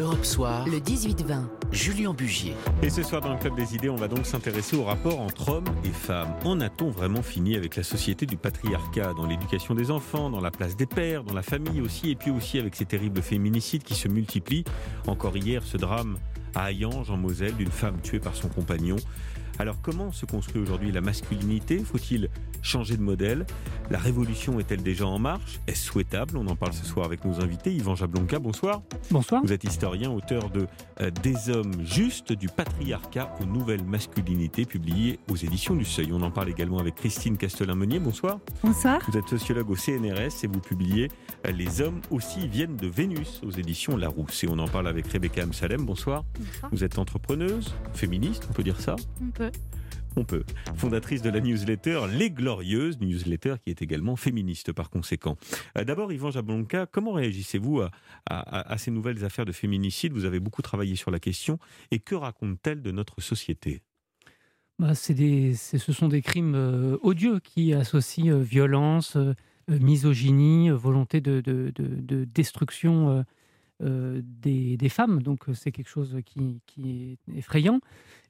Europe Soir, le 18-20. Julien Bugier. Et ce soir dans le Club des idées, on va donc s'intéresser au rapport entre hommes et femmes. En a-t-on vraiment fini avec la société du patriarcat dans l'éducation des enfants, dans la place des pères, dans la famille aussi, et puis aussi avec ces terribles féminicides qui se multiplient? Encore hier, ce drame à Hayange, en Moselle, d'une femme tuée par son compagnon. Alors comment se construit aujourd'hui la masculinité Faut-il changer de modèle La révolution est-elle déjà en marche Est-ce souhaitable On en parle ce soir avec nos invités. Yvan Jablonka, bonsoir. Bonsoir. Vous êtes historien, auteur de euh, Des hommes justes, du patriarcat aux nouvelles masculinités, publié aux éditions du Seuil. On en parle également avec Christine Castelin-Meunier. Bonsoir. Bonsoir. Vous êtes sociologue au CNRS et vous publiez euh, Les hommes aussi viennent de Vénus aux éditions Larousse. Et on en parle avec Rebecca Amsalem. Bonsoir. Bonsoir. Vous êtes entrepreneuse, féministe, on peut dire ça? On peut. On peut. Fondatrice de la newsletter Les Glorieuses, newsletter qui est également féministe par conséquent. Euh, D'abord, Yvan Jablonka, comment réagissez-vous à, ces nouvelles affaires de féminicide Vous avez beaucoup travaillé sur la question. Et que racontent-elles de notre société? Bah, des, ce sont des crimes euh, odieux qui associent euh, violence, misogynie, volonté de destruction euh, des, des femmes. Donc euh, c'est quelque chose qui, qui est effrayant.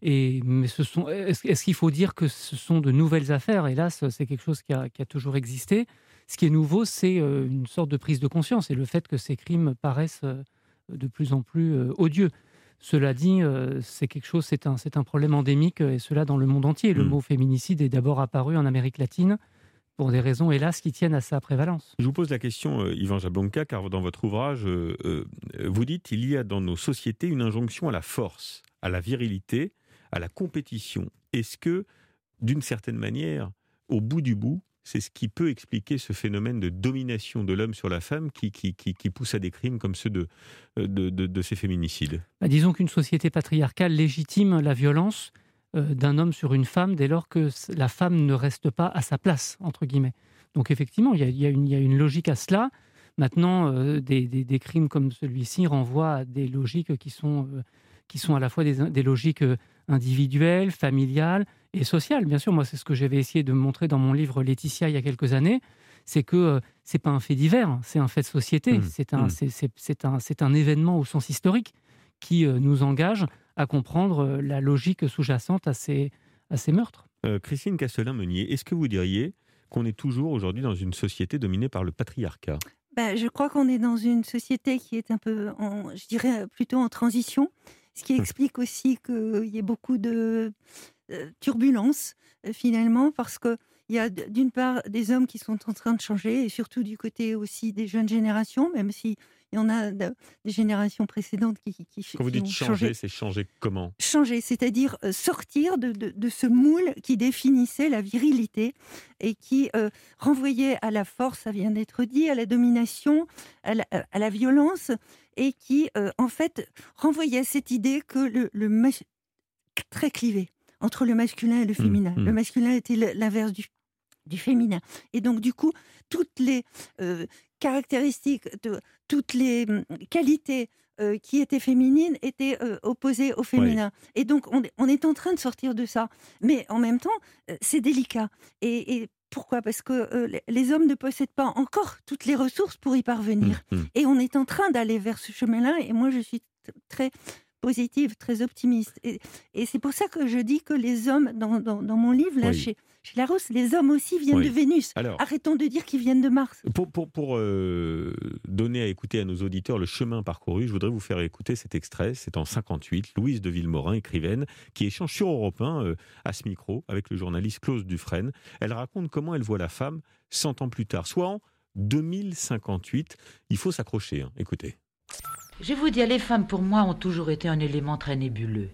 Et, mais ce sont, est-ce, qu'il faut dire que ce sont de nouvelles affaires? Hélas, c'est quelque chose qui a, qui a toujours existé. Ce qui est nouveau, c'est euh, une sorte de prise de conscience et le fait que ces crimes paraissent de plus en plus odieux. Cela dit, c'est quelque chose, c'est un, c'est un problème endémique, et cela dans le monde entier. Le Mm. mot féminicide est d'abord apparu en Amérique latine pour des raisons, hélas, qui tiennent à sa prévalence. Je vous pose la question, euh, Yvan Jablonka, car dans votre ouvrage, euh, euh, vous dites il y a dans nos sociétés une injonction à la force, à la virilité, à la compétition. Est-ce que, d'une certaine manière, au bout du bout, c'est ce qui peut expliquer ce phénomène de domination de l'homme sur la femme qui, qui, qui- qui pousse à des crimes comme ceux de, euh, de, de- de ces féminicides? Bah, disons qu'une société patriarcale légitime la violence d'un homme sur une femme dès lors que la femme ne reste pas à sa place, entre guillemets. Donc effectivement, il y a, y a une, il y a une logique à cela. Maintenant, euh, des, des- des crimes comme celui-ci renvoient à des logiques qui sont, euh, qui sont à la fois des, des logiques euh, individuelles, familiales et sociales. Bien sûr, moi, c'est ce que j'avais essayé de montrer dans mon livre Laetitia il y a quelques années, c'est que euh, c'est pas un fait divers, c'est un fait de société, Mmh, c'est un, mmh. c'est- un, un événement au sens historique qui euh, nous engage à comprendre euh, la logique sous-jacente à ces, à ces meurtres. Euh, Christine Castelin-Meunier, est-ce que vous diriez qu'on est toujours aujourd'hui dans une société dominée par le patriarcat? Bah, je crois qu'on est dans une société qui est un peu, en, je dirais plutôt en transition, ce qui Hum. explique aussi qu'il y ait beaucoup de euh, turbulences euh, finalement, parce que il y a d'une part des hommes qui sont en train de changer, et surtout du côté aussi des jeunes générations, même si il y en a de- des générations précédentes qui, qui, qui Quand vous dites changer, c'est changer comment? Changer, c'est-à-dire euh, sortir de, de- de ce moule qui définissait la virilité et qui euh, renvoyait à la force, ça vient d'être dit, à la domination, à la, à la violence, et qui, euh, en fait, renvoyait à cette idée que le, le mas- très clivé entre le masculin et le féminin. mmh. Le masculin était l'inverse du, du féminin. Et donc, du coup, toutes les euh, caractéristiques, de, toutes les hum, qualités euh, qui étaient féminines étaient euh, opposées au féminin. Et donc, on, est- on est en train de sortir de ça. Mais en même temps, euh, c'est délicat. Et, et pourquoi? Parce que les- hommes ne possèdent pas encore toutes les ressources pour y parvenir. Hum, hum. Et on est en train d'aller vers ce chemin-là. Et moi, je suis très positive, très optimiste. Et, et c'est pour ça que je dis que les hommes, dans, dans- dans mon livre, là, Oui. chez, chez Larousse, les hommes aussi viennent Oui. de Vénus. Alors, Arrêtons de dire qu'ils viennent de Mars. Pour, pour, pour, euh, donner à écouter à nos auditeurs le chemin parcouru, je voudrais vous faire écouter cet extrait. C'est en 58, Louise de Villemorin, écrivaine, qui échange sur Europe 1 euh, à ce micro avec le journaliste Claude Dufresne. Elle raconte comment elle voit la femme 100 ans plus tard, soit en 2058. Il faut s'accrocher. hein. Écoutez. Je vous dire, les femmes pour moi ont toujours été un élément très nébuleux.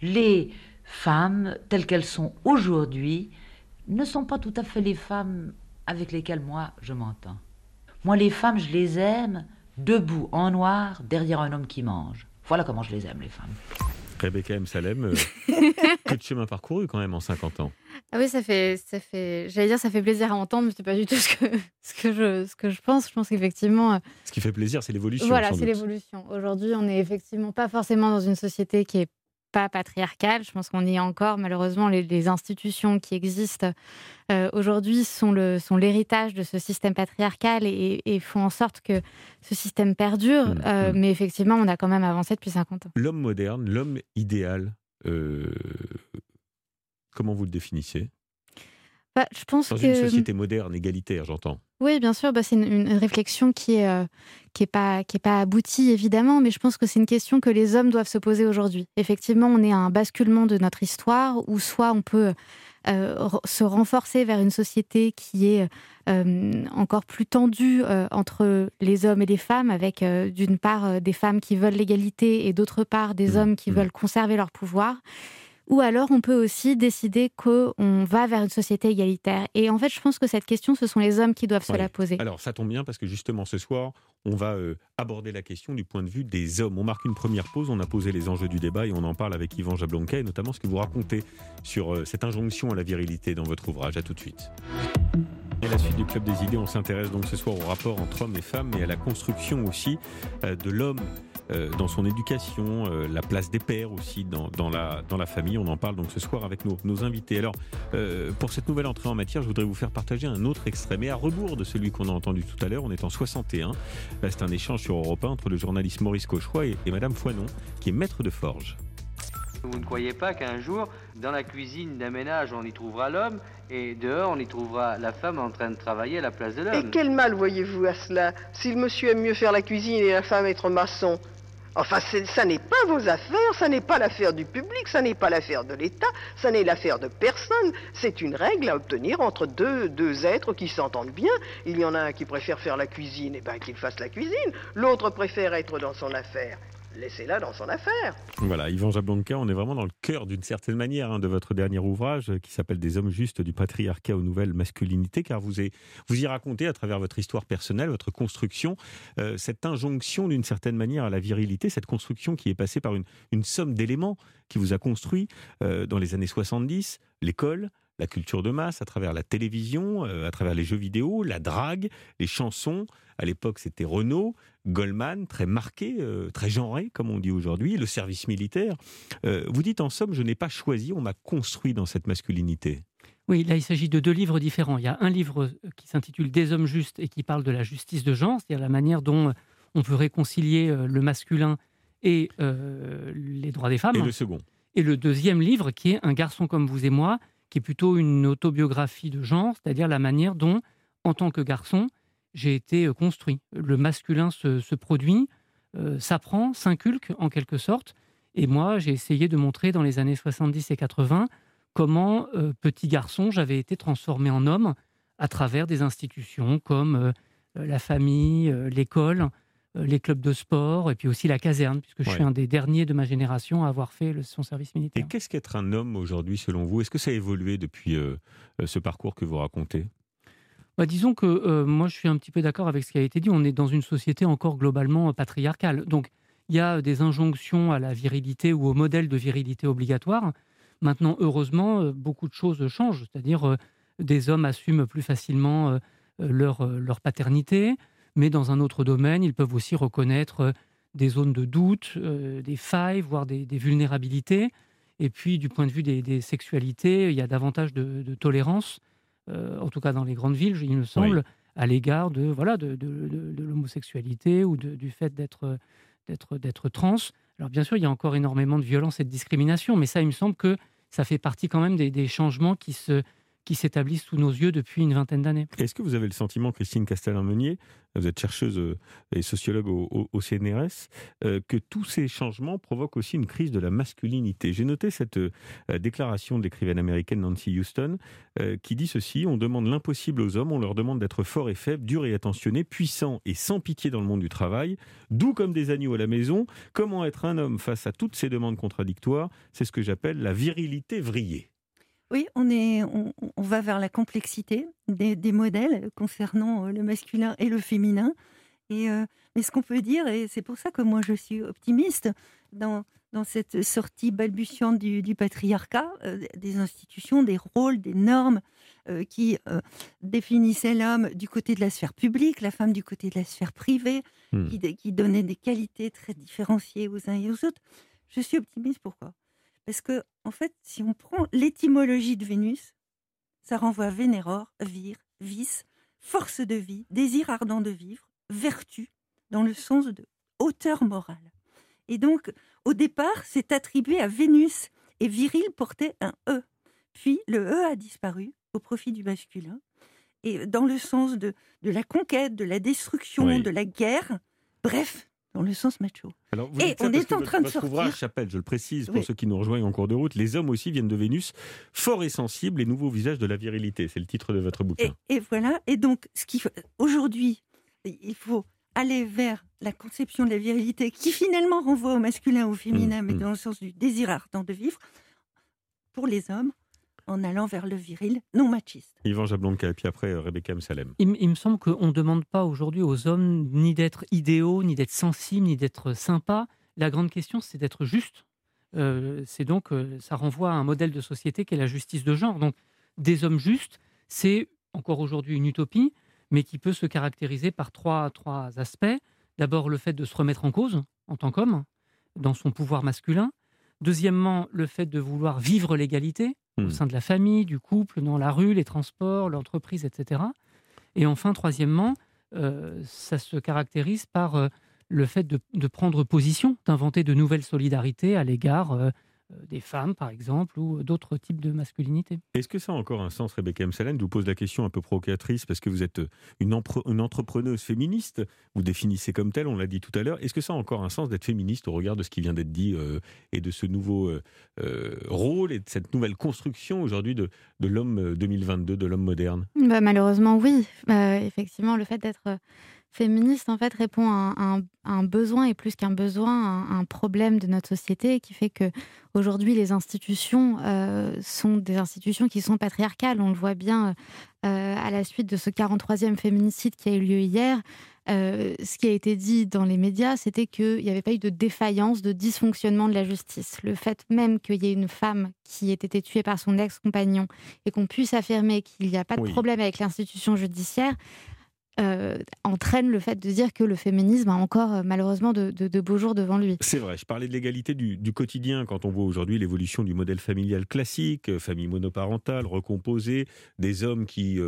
Les femmes, telles qu'elles sont aujourd'hui, ne sont pas tout à fait les femmes avec lesquelles moi je m'entends. Moi, les femmes, je les aime debout, en noir, derrière un homme qui mange. Voilà comment je les aime, les femmes. Rebecca M. Salem, euh, que de chemin parcouru quand même en 50 ans. Ah oui, ça fait, ça fait, j'allais dire, ça fait plaisir à entendre, mais c'est pas du tout ce que, ce que je, ce que je pense. Je pense qu'effectivement, euh, Ce qui fait plaisir, c'est l'évolution. voilà, c'est l'évolution. Aujourd'hui, on n'est effectivement pas forcément dans une société qui est pas patriarcale. Je pense qu'on y est encore. Malheureusement, les, institutions qui existent euh, aujourd'hui sont l'héritage de ce système patriarcal et, font en sorte que ce système perdure. Mmh, euh, mmh. Mais effectivement, on a quand même avancé depuis 50 ans. L'homme moderne, l'homme idéal, euh, comment vous le définissez? Bah, je pense Dans une société moderne, égalitaire, j'entends. Oui, bien sûr, bah, c'est une, réflexion qui est, euh, qui est pas qui est pas aboutie évidemment, mais je pense que c'est une question que les hommes doivent se poser aujourd'hui. Effectivement, on est à un basculement de notre histoire où soit on peut euh, se renforcer vers une société qui est euh, encore plus tendue entre les hommes et les femmes, avec d'une part des femmes qui veulent l'égalité et d'autre part des mmh, hommes qui mmh. veulent conserver leur pouvoir. Ou alors, on peut aussi décider qu'on va vers une société égalitaire. Et en fait, je pense que cette question, ce sont les hommes qui doivent se la poser. Alors, ça tombe bien parce que justement, ce soir, on va euh, aborder la question du point de vue des hommes. On marque une première pause, on a posé les enjeux du débat et on en parle avec Yvan Jablonka et notamment ce que vous racontez sur euh, cette injonction à la virilité dans votre ouvrage. À tout de suite. Et la suite du Club des idées, on s'intéresse donc ce soir au rapport entre hommes et femmes et à la construction aussi euh, de l'homme dans son éducation, euh, la place des pères aussi dans, dans, la, dans la famille. On en parle donc ce soir avec nos, nos invités. Alors, euh, pour cette nouvelle entrée en matière, je voudrais vous faire partager un autre extrait, mais à rebours de celui qu'on a entendu tout à l'heure. On est en 61. C'est un échange sur Europe 1 entre le journaliste Maurice Cauchois et, et Madame Foinon, qui est maître de forge. Vous ne croyez pas qu'un jour, dans la cuisine d'un ménage, on y trouvera l'homme et dehors, on y trouvera la femme en train de travailler à la place de l'homme? Et quel mal voyez-vous à cela? Si le monsieur aime mieux faire la cuisine et la femme être maçon, Enfin, ça n'est pas vos affaires, ça n'est pas l'affaire du public, ça n'est pas l'affaire de l'État, ça n'est l'affaire de personne. C'est une règle à obtenir entre deux, deux êtres qui s'entendent bien. Il y en a un qui préfère faire la cuisine, et eh bien qu'il fasse la cuisine. L'autre préfère être dans son affaire laissez-la dans son affaire. Voilà, Yvan Jablonka, on est vraiment dans le cœur d'une certaine manière hein, de votre dernier ouvrage euh, qui s'appelle Des hommes justes du patriarcat aux nouvelles masculinités, car vous, vous y racontez à travers votre histoire personnelle, votre construction, euh, cette injonction d'une certaine manière à la virilité, cette construction qui est passée par une, somme d'éléments qui vous a construit euh, dans les années 70, l'école, la culture de masse, à travers la télévision, à travers les jeux vidéo, la drague, les chansons. À l'époque, c'était Renault, Goldman, très marqué, euh, très genré, comme on dit aujourd'hui, le service militaire. Euh, vous dites en somme, je n'ai pas choisi, on m'a construit dans cette masculinité. Oui, là il s'agit de deux livres différents. Il y a un livre euh, qui s'intitule Des hommes justes et qui parle de la justice de genre, c'est-à-dire la manière dont on peut réconcilier le masculin et les droits des femmes. Et le second. Et le deuxième livre qui est Un garçon comme vous et moi, qui est plutôt une autobiographie de genre, c'est-à-dire la manière dont, en tant que garçon, j'ai été euh, construit. Le masculin se, produit, euh, s'apprend, s'inculque en quelque sorte. Et moi, j'ai essayé de montrer dans les années 70 et 80 comment, euh, petit garçon, j'avais été transformé en homme à travers des institutions comme la famille, l'école, les clubs de sport et puis aussi la caserne, puisque je suis un des derniers de ma génération à avoir fait son service militaire. Et qu'est-ce qu'être un homme aujourd'hui selon vous? Est-ce que ça a évolué depuis ce parcours que vous racontez? Bah, disons que euh, moi, je suis un petit peu d'accord avec ce qui a été dit. On est dans une société encore globalement euh, patriarcale. Donc, il y a des injonctions à la virilité ou au modèle de virilité obligatoire. Maintenant, heureusement, euh, beaucoup de choses changent. C'est-à-dire, des hommes assument plus facilement leur, leur paternité, mais dans un autre domaine, ils peuvent aussi reconnaître des zones de doute, des failles, voire des, vulnérabilités. Et puis, du point de vue des, sexualités, il y a davantage de tolérance euh, en tout cas dans les grandes villes, il me semble, à l'égard de, voilà, de, de, l'homosexualité ou du fait d'être, d'être, d'être trans. Alors bien sûr, il y a encore énormément de violence et de discrimination, mais ça, il me semble que ça fait partie quand même des, des changements qui se, qui s'établissent sous nos yeux depuis une vingtaine d'années. Est-ce que vous avez le sentiment, Christine Castellin-Meunier, vous êtes chercheuse euh, et sociologue au, CNRS, euh, que tous ces changements provoquent aussi une crise de la masculinité? J'ai noté cette euh, déclaration de l'écrivaine américaine Nancy Houston qui dit ceci On demande l'impossible aux hommes, on leur demande d'être forts et faibles, durs et attentionnés, puissants et sans pitié dans le monde du travail, doux comme des agneaux à la maison. Comment être un homme face à toutes ces demandes contradictoires? C'est ce que j'appelle la virilité vrillée. Oui, on, est, on, va vers la complexité des, modèles concernant euh, le masculin et le féminin. Et, euh, mais ce qu'on peut dire, et c'est pour ça que moi je suis optimiste dans, dans cette sortie balbutiante du, patriarcat, euh, des institutions, des rôles, des normes qui définissaient l'homme du côté de la sphère publique, la femme du côté de la sphère privée, hmm. qui, qui donnaient des qualités très différenciées aux uns et aux autres. Je suis optimiste pourquoi? Parce que, en fait, si on prend l'étymologie de Vénus, ça renvoie à Vénéror, vir, vis, force de vie, désir ardent de vivre, vertu, dans le sens de hauteur morale. Et donc, au départ, c'est attribué à Vénus, et viril portait un E. Puis, le E a disparu au profit du masculin, et dans le sens de, de la conquête, de la destruction, de la guerre, bref, dans le sens macho. Alors, et on est en train de sortir. ouvrage Chapelle, je le précise pour ceux qui nous rejoignent en cours de route, les hommes aussi viennent de Vénus, fort et sensibles, les nouveaux visages de la virilité. C'est le titre de votre bouquin. Et, voilà. Et donc, ce qui aujourd'hui, il faut aller vers la conception de la virilité qui finalement renvoie au masculin ou au féminin, mmh, mais mmh. dans le sens du désir ardent de vivre, pour les hommes, en allant vers le viril non machiste. Yvan Jablonka et puis après euh, Rebecca Msalem. Il, il me semble qu'on ne demande pas aujourd'hui aux hommes ni d'être idéaux, ni d'être sensibles, ni d'être sympas. La grande question, c'est d'être juste. Euh, c'est donc, euh, ça renvoie à un modèle de société qui est la justice de genre. Donc, des hommes justes, c'est encore aujourd'hui une utopie, mais qui peut se caractériser par trois, trois aspects. D'abord, le fait de se remettre en cause en tant qu'homme, dans son pouvoir masculin. Deuxièmement, le fait de vouloir vivre l'égalité, au hmm. sein de la famille, du couple, dans la rue, les transports, l'entreprise, etc. Et enfin, troisièmement, euh, ça se caractérise par euh, le fait de, prendre position, d'inventer de nouvelles solidarités à l'égard euh, des femmes, par exemple, ou d'autres types de masculinité. Est-ce que ça a encore un sens, Rebecca M. Je vous pose la question un peu provocatrice parce que vous êtes une, entrepreneuse féministe, vous définissez comme telle, on l'a dit tout à l'heure. Est-ce que ça a encore un sens d'être féministe au regard de ce qui vient d'être dit euh, et de ce nouveau euh, rôle et de cette nouvelle construction aujourd'hui de, l'homme 2022, de l'homme moderne? Bah, Malheureusement, oui. Bah, effectivement, le fait d'être féministe en fait répond à un, besoin et plus qu'un besoin, un, un, problème de notre société qui fait que aujourd'hui les institutions euh, sont des institutions qui sont patriarcales. On le voit bien euh, à la suite de ce 43e féminicide qui a eu lieu hier. Euh, ce qui a été dit dans les médias, c'était qu'il n'y avait pas eu de défaillance, de dysfonctionnement de la justice. Le fait même qu'il y ait une femme qui ait été tuée par son ex-compagnon et qu'on puisse affirmer qu'il n'y a pas de problème avec l'institution judiciaire, euh, entraîne le fait de dire que le féminisme a encore euh, malheureusement de, beaux jours devant lui. C'est vrai, je parlais de l'égalité du, quotidien quand on voit aujourd'hui l'évolution du modèle familial classique, euh, famille monoparentale, recomposée, des hommes qui,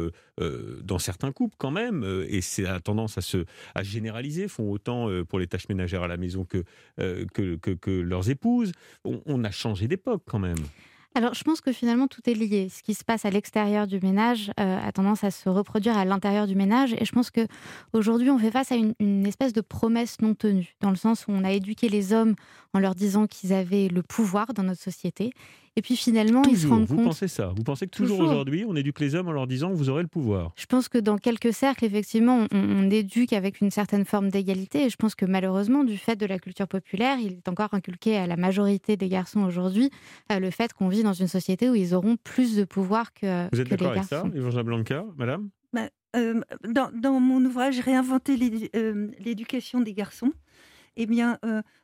dans certains couples quand même, et c'est a tendance à se à généraliser, font autant pour les tâches ménagères à la maison que, que, que, leurs épouses. on a changé d'époque quand même. Alors, je pense que finalement, tout est lié. Ce qui se passe à l'extérieur du ménage euh, a tendance à se reproduire à l'intérieur du ménage. Et je pense que aujourd'hui, on fait face à une, espèce de promesse non tenue, dans le sens où on a éduqué les hommes en leur disant qu'ils avaient le pouvoir dans notre société. Et puis finalement, ils se rendent vous pensez ça. Vous pensez que toujours, aujourd'hui, on éduque les hommes en leur disant vous aurez le pouvoir. Je pense que dans quelques cercles, effectivement, on, éduque avec une certaine forme d'égalité. Et je pense que malheureusement, du fait de la culture populaire, il est encore inculqué à la majorité des garçons aujourd'hui euh, le fait qu'on vit dans une société où ils auront plus de pouvoir que, vous êtes que les garçons. Vous êtes d'accord avec ça, Evangela Blanca, madame? Bah, euh, dans, dans, mon ouvrage Réinventer euh, l'éducation des garçons, eh bien,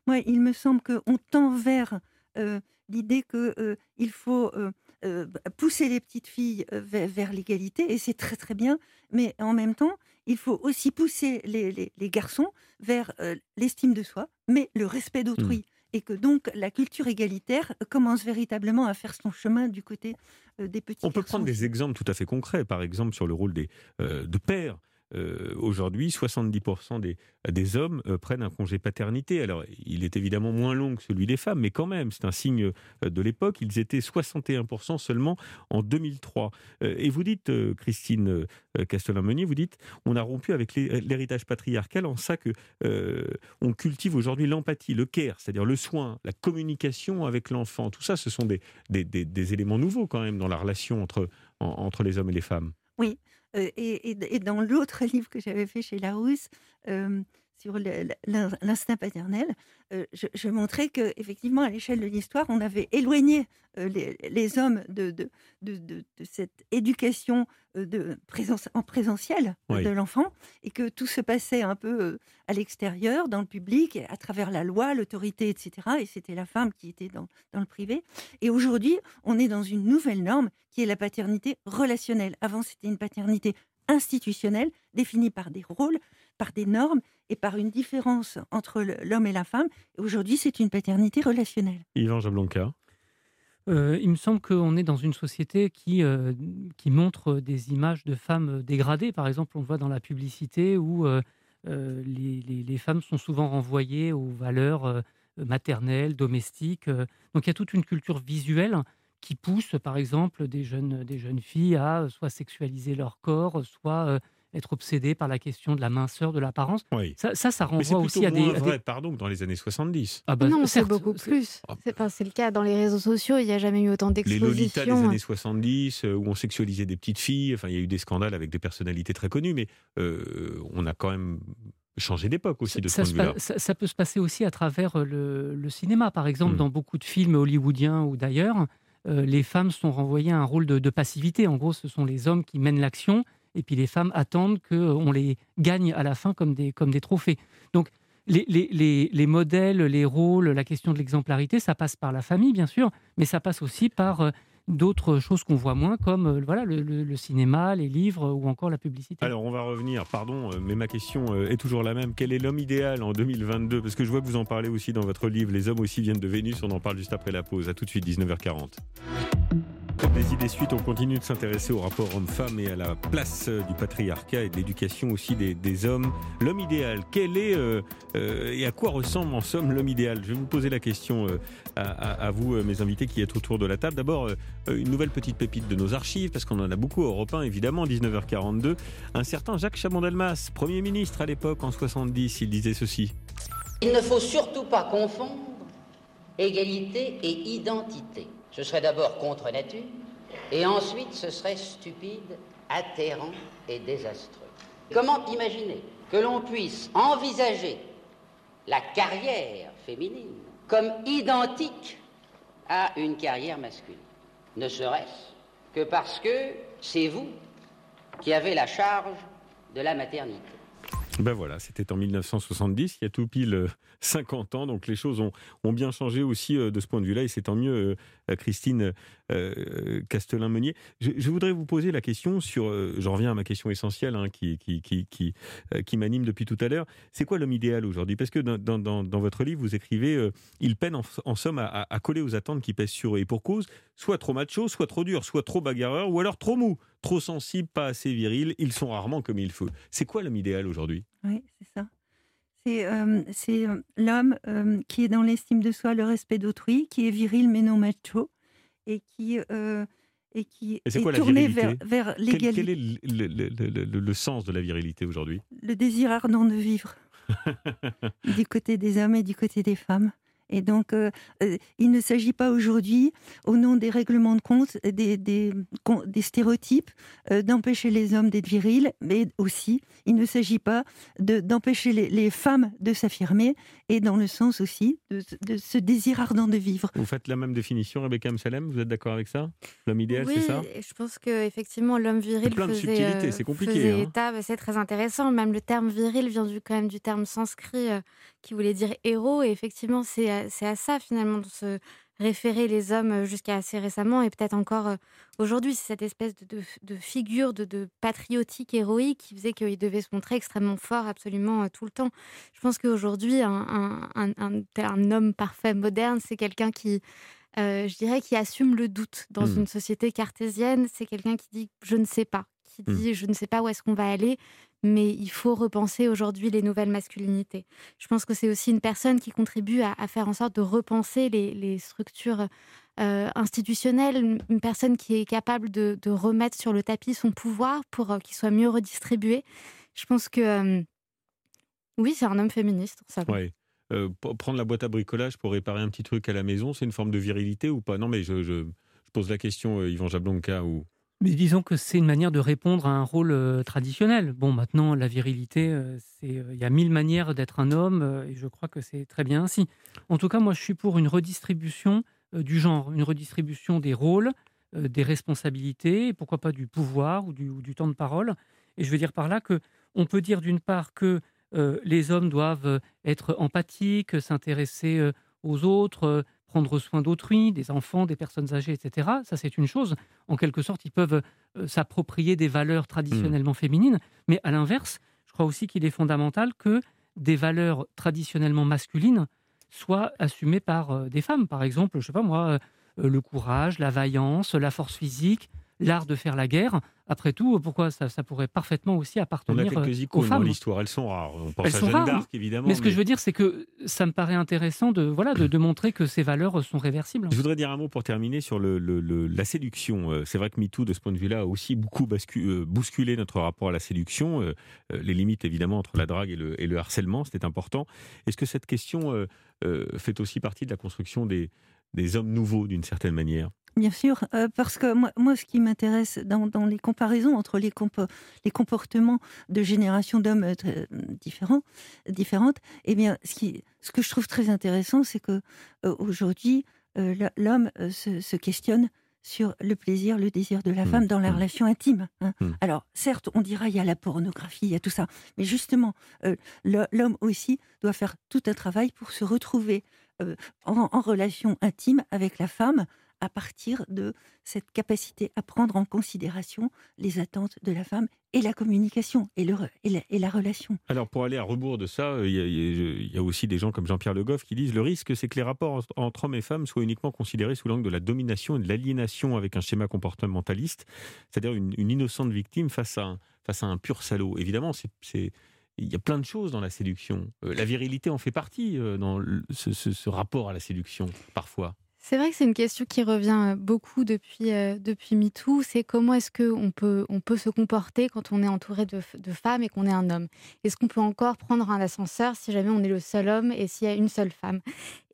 moi, il me semble qu'on tend vers l'idée qu'il euh, faut euh, euh, pousser les petites filles vers, l'égalité, et c'est très très bien, mais en même temps, il faut aussi pousser les, garçons vers l'estime de soi, mais le respect d'autrui. Mmh. Et que donc la culture égalitaire commence véritablement à faire son chemin du côté des petits. On peut prendre des exemples tout à fait concrets, par exemple sur le rôle des, de père euh, aujourd'hui, 70% des, des hommes euh, prennent un congé paternité. Alors, il est évidemment moins long que celui des femmes, mais quand même, c'est un signe euh, de l'époque. Ils étaient 61% seulement en 2003. et vous dites, Christine Castelin-Meunier, vous dites, on a rompu avec l'héritage patriarcal en ça que on cultive aujourd'hui l'empathie, le care, c'est-à-dire le soin, la communication avec l'enfant. Tout ça, ce sont des, éléments nouveaux quand même dans la relation entre, entre les hommes et les femmes. Oui, et, dans l'autre livre que j'avais fait chez Larousse, sur l'instinct paternel, je, montrais que effectivement à l'échelle de l'histoire, on avait éloigné les, hommes de, de, de, cette éducation de présence, en présentiel de l'enfant et que tout se passait un peu à l'extérieur, dans le public, à travers la loi, l'autorité, etc. Et c'était la femme qui était dans, dans le privé. Et aujourd'hui, on est dans une nouvelle norme qui est la paternité relationnelle. Avant, c'était une paternité institutionnelle définie par des rôles, par des normes et par une différence entre l'homme et la femme. Aujourd'hui, c'est une paternité relationnelle. Yvan Jablonka il me semble qu'on est dans une société qui, qui montre des images de femmes dégradées. Par exemple, on voit dans la publicité où les, les, femmes sont souvent renvoyées aux valeurs maternelles, domestiques. Donc il y a toute une culture visuelle qui pousse, par exemple, des jeunes, des jeunes filles à soit sexualiser leur corps, soit être obsédé par la question de la minceur, de l'apparence. Ça, ça, renvoie aussi à des, vrai, pardon, dans les années 70. Ah bah, non, c'est beaucoup plus. Ah. C'est le cas dans les réseaux sociaux. Il n'y a jamais eu autant d'expositions. Les Lolita des années 70, euh, où on sexualisait des petites filles. Enfin, il y a eu des scandales avec des personnalités très connues, mais euh, on a quand même changé d'époque aussi de ce point de vue-là. Ça, peut se passer aussi à travers euh, le, cinéma, par exemple, hmm. dans beaucoup de films hollywoodiens ou d'ailleurs. les femmes sont renvoyées à un rôle de, de passivité. En gros, ce sont les hommes qui mènent l'action et puis les femmes attendent qu'on les gagne à la fin comme des, comme des trophées. Donc les, les, les, modèles, les rôles, la question de l'exemplarité, ça passe par la famille, bien sûr, mais ça passe aussi par euh, d'autres choses qu'on voit moins, comme euh, voilà, le, cinéma, les livres ou encore la publicité. Alors on va revenir, pardon, euh, mais ma question est toujours la même. Quel est l'homme idéal en 2022 Parce que je vois que vous en parlez aussi dans votre livre, Les hommes aussi viennent de Vénus, on en parle juste après la pause. À tout de suite, 19h40. Comme des idées suites, on continue de s'intéresser au rapport homme-femme et à la place du patriarcat et de l'éducation aussi des, hommes. L'homme idéal, quel est euh, euh, et à quoi ressemble en somme l'homme idéal? Je vais vous poser la question euh, à, vous, mes invités qui êtes autour de la table. D'abord, une nouvelle petite pépite de nos archives, parce qu'on en a beaucoup Europe 1, évidemment, 19h42. Un certain Jacques Chaban-Delmas, Premier ministre à l'époque, en 70, il disait ceci. Il ne faut surtout pas confondre égalité et identité. Ce serait d'abord contre nature, et ensuite ce serait stupide, atterrant et désastreux. Comment imaginer que l'on puisse envisager la carrière féminine comme identique à une carrière masculine? Ne serait-ce que parce que c'est vous qui avez la charge de la maternité. Ben voilà, c'était en 1970, il y a tout pile 50 euh, ans, donc les choses ont, bien changé aussi euh, de ce point de vue-là, et c'est tant mieux, euh, Christine Castelin-Meunier. Je, voudrais vous poser la question sur, j'en reviens à ma question essentielle hein, qui, qui, qui, qui, qui m'anime depuis tout à l'heure, c'est quoi l'homme idéal aujourd'hui? Parce que dans, dans, dans, votre livre, vous écrivez, il peine en, somme à, à, coller aux attentes qui pèsent sur eux, et pour cause, soit trop macho, soit trop dur, soit trop bagarreur, ou alors trop mou. Trop sensibles, pas assez virils, ils sont rarement comme il faut. C'est quoi l'homme idéal aujourd'hui? Oui, c'est ça. C'est euh, euh, l'homme euh, qui est dans l'estime de soi, le respect d'autrui, qui est viril mais non macho, et qui, et qui est, tourné vers, vers l'égalité. Quel, est le, sens de la virilité aujourd'hui? Le désir ardent de vivre, du côté des hommes et du côté des femmes. Et donc, euh, euh, il ne s'agit pas aujourd'hui, au nom des règlements de compte, des, des, stéréotypes, euh, d'empêcher les hommes d'être virils, mais aussi, il ne s'agit pas d'empêcher les, femmes de s'affirmer, et dans le sens aussi de, ce désir ardent de vivre. Vous faites la même définition, Rebecca Salem Vous êtes d'accord avec ça? L'homme idéal, c'est ça? je pense qu'effectivement, l'homme viril plein faisait, de subtilités, c'est compliqué. Hein. C'est très intéressant. Même le terme viril vient du, quand même du terme sanskrit qui voulait dire héros, et effectivement, c'est c'est à ça finalement de se référer les hommes jusqu'à assez récemment et peut-être encore aujourd'hui. C'est cette espèce de, figure de, patriotique héroïque qui faisait qu'il devait se montrer extrêmement fort absolument tout le temps. Je pense qu'aujourd'hui, un, un, homme parfait moderne, c'est quelqu'un qui, je dirais, qui assume le doute dans mmh. une société cartésienne. C'est quelqu'un qui dit je ne sais pas, qui mmh. dit je ne sais pas où est-ce qu'on va aller, mais il faut repenser aujourd'hui les nouvelles masculinités. Je pense que c'est aussi une personne qui contribue à, faire en sorte de repenser les, structures euh, institutionnelles, une personne qui est capable de, remettre sur le tapis son pouvoir pour euh, qu'il soit mieux redistribué. Je pense que euh, oui, c'est un homme féministe. Ouais. prendre la boîte à bricolage pour réparer un petit truc à la maison, c'est une forme de virilité ou pas? Non, mais je, je, pose la question, Yvan Jablonka, ou mais disons que c'est une manière de répondre à un rôle euh, traditionnel. Bon, maintenant, la virilité, euh, c'est, euh, il y a mille manières d'être un homme, et je crois que c'est très bien ainsi. En tout cas, moi, je suis pour une redistribution du genre, une redistribution des rôles, des responsabilités, pourquoi pas du pouvoir ou du, ou du, temps de parole. Et je veux dire par là que on peut dire d'une part que les hommes doivent être empathiques, s'intéresser aux autres, prendre soin d'autrui, des enfants, des personnes âgées, etc. Ça, c'est une chose. En quelque sorte, ils peuvent euh, s'approprier des valeurs traditionnellement hmm. féminines. Mais à l'inverse, je crois aussi qu'il est fondamental que des valeurs traditionnellement masculines soient assumées par euh, des femmes. Par exemple, je sais pas moi, le courage, la vaillance, la force physique, l'art de faire la guerre. Après tout, pourquoi ça, pourrait parfaitement aussi appartenir On a quelques euh, icônes aux femmes. dans l'histoire, elles sont rares. On pense elles à sont Jeanne d'Arc, évidemment. Mais ce que je veux dire, c'est que ça me paraît intéressant de, voilà, de, montrer que ces valeurs sont réversibles. Je voudrais dire un mot pour terminer sur le, la séduction. Euh, c'est vrai que MeToo, de ce point de vue-là, a aussi beaucoup euh, bousculé notre rapport à la séduction. Les limites, évidemment, entre la drague et le, et le harcèlement, c'était important. Est-ce que cette question fait aussi partie de la construction des, des hommes nouveaux, d'une certaine manière? Bien sûr, euh, parce que moi, moi ce qui m'intéresse dans, les comparaisons entre les, les comportements de générations d'hommes euh, différents, différentes, eh bien, ce, qui, ce que je trouve très intéressant, c'est que euh, aujourd'hui, l'homme se, questionne sur le plaisir, le désir de la mmh, femme dans la mmh. relation intime. Hein. Mmh. Alors, certes, on dira il y a la pornographie, il y a tout ça, mais justement, l'homme aussi doit faire tout un travail pour se retrouver en relation intime avec la femme à partir de cette capacité à prendre en considération les attentes de la femme et la communication et, le, et, la, relation. Alors pour aller à rebours de ça, il y, a, aussi des gens comme Jean-Pierre Le Goff qui disent le risque c'est que les rapports entre hommes et femmes soient uniquement considérés sous l'angle de la domination et de l'aliénation avec un schéma comportementaliste, c'est-à-dire une, innocente victime face à un, face à un pur salaud. Évidemment, il y a plein de choses dans la séduction. Euh, la virilité en fait partie euh, dans ce rapport à la séduction, parfois. C'est vrai que c'est une question qui revient euh, beaucoup depuis, euh, depuis MeToo. C'est comment est-ce qu'on peut, on peut se comporter quand on est entouré de, de femmes et qu'on est un homme? Est-ce qu'on peut encore prendre un ascenseur si jamais on est le seul homme et s'il y a une seule femme?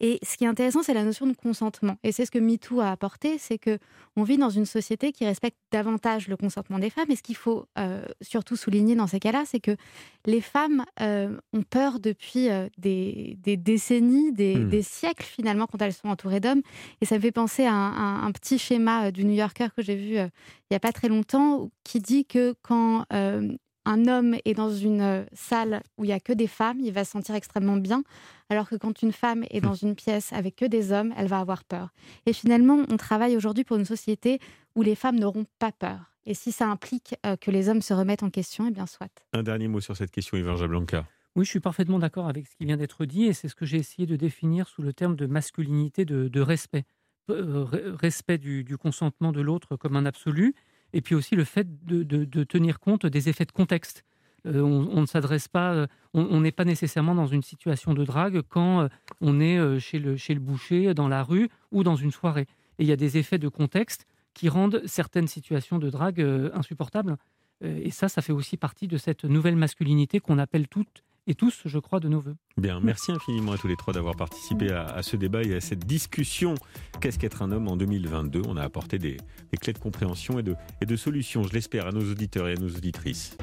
Et ce qui est intéressant, c'est la notion de consentement. Et c'est ce que MeToo a apporté, c'est que on vit dans une société qui respecte davantage le consentement des femmes. Et ce qu'il faut euh, surtout souligner dans ces cas-là, c'est que les femmes ont peur depuis des, des, décennies, des, mmh. des siècles finalement, quand elles sont entourées d'hommes. Et ça me fait penser à un, petit schéma euh, du New Yorker que j'ai vu euh, il n'y a pas très longtemps, qui dit que quand euh, un homme est dans une salle où il n'y a que des femmes, il va se sentir extrêmement bien, alors que quand une femme est dans une pièce avec que des hommes, elle va avoir peur. Et finalement, on travaille aujourd'hui pour une société où les femmes n'auront pas peur. Et si ça implique que les hommes se remettent en question, eh bien soit. Un dernier mot sur cette question, Yvan Blanca. Oui, je suis parfaitement d'accord avec ce qui vient d'être dit et c'est ce que j'ai essayé de définir sous le terme de masculinité de, respect. Euh, respect du, consentement de l'autre comme un absolu et puis aussi le fait de, tenir compte des effets de contexte. Euh, on, ne s'adresse pas, euh, on n'est pas nécessairement dans une situation de drague quand on est chez le, boucher, dans la rue ou dans une soirée. Et il y a des effets de contexte qui rendent certaines situations de drague insupportables. Et ça, ça fait aussi partie de cette nouvelle masculinité qu'on appelle toutes et tous, je crois, de nos voeux. Bien, merci infiniment à tous les trois d'avoir participé à, ce débat et à cette discussion. Qu'est-ce qu'être un homme en 2022 On a apporté des, clés de compréhension et de, et de solutions, je l'espère, à nos auditeurs et à nos auditrices.